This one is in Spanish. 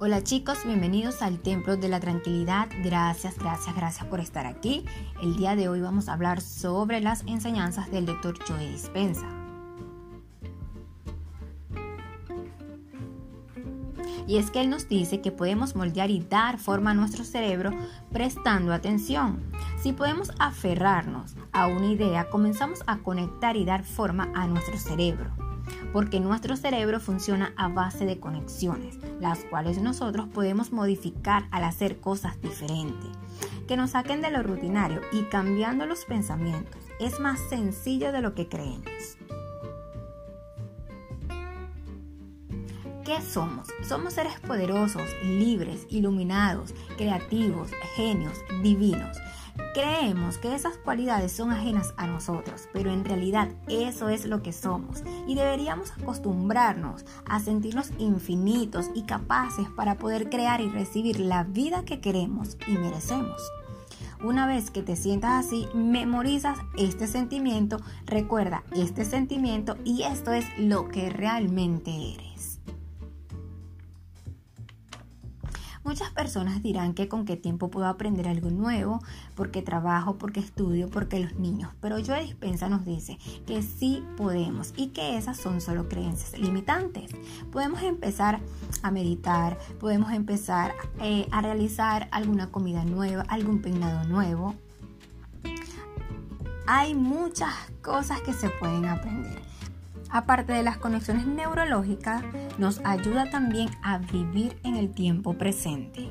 Hola chicos, bienvenidos al Templo de la Tranquilidad. Gracias, gracias, gracias por estar aquí. El día de hoy vamos a hablar sobre las enseñanzas del doctor Joe Dispensa. Y es que él nos dice que podemos moldear y dar forma a nuestro cerebro prestando atención. Si podemos aferrarnos a una idea, comenzamos a conectar y dar forma a nuestro cerebro porque nuestro cerebro funciona a base de conexiones, las cuales nosotros podemos modificar al hacer cosas diferentes, que nos saquen de lo rutinario y cambiando los pensamientos. Es más sencillo de lo que creemos. ¿Qué somos? Somos seres poderosos, libres, iluminados, creativos, genios, divinos. Creemos que esas cualidades son ajenas a nosotros, pero en realidad eso es lo que somos y deberíamos acostumbrarnos a sentirnos infinitos y capaces para poder crear y recibir la vida que queremos y merecemos. Una vez que te sientas así, memorizas este sentimiento, recuerda este sentimiento y esto es lo que realmente eres. Muchas personas dirán que con qué tiempo puedo aprender algo nuevo, porque trabajo, porque estudio, porque los niños. Pero Joe Dispensa nos dice que sí podemos y que esas son solo creencias limitantes. Podemos empezar a meditar, podemos empezar eh, a realizar alguna comida nueva, algún peinado nuevo. Hay muchas cosas que se pueden aprender. Aparte de las conexiones neurológicas, nos ayuda también a vivir en el tiempo presente.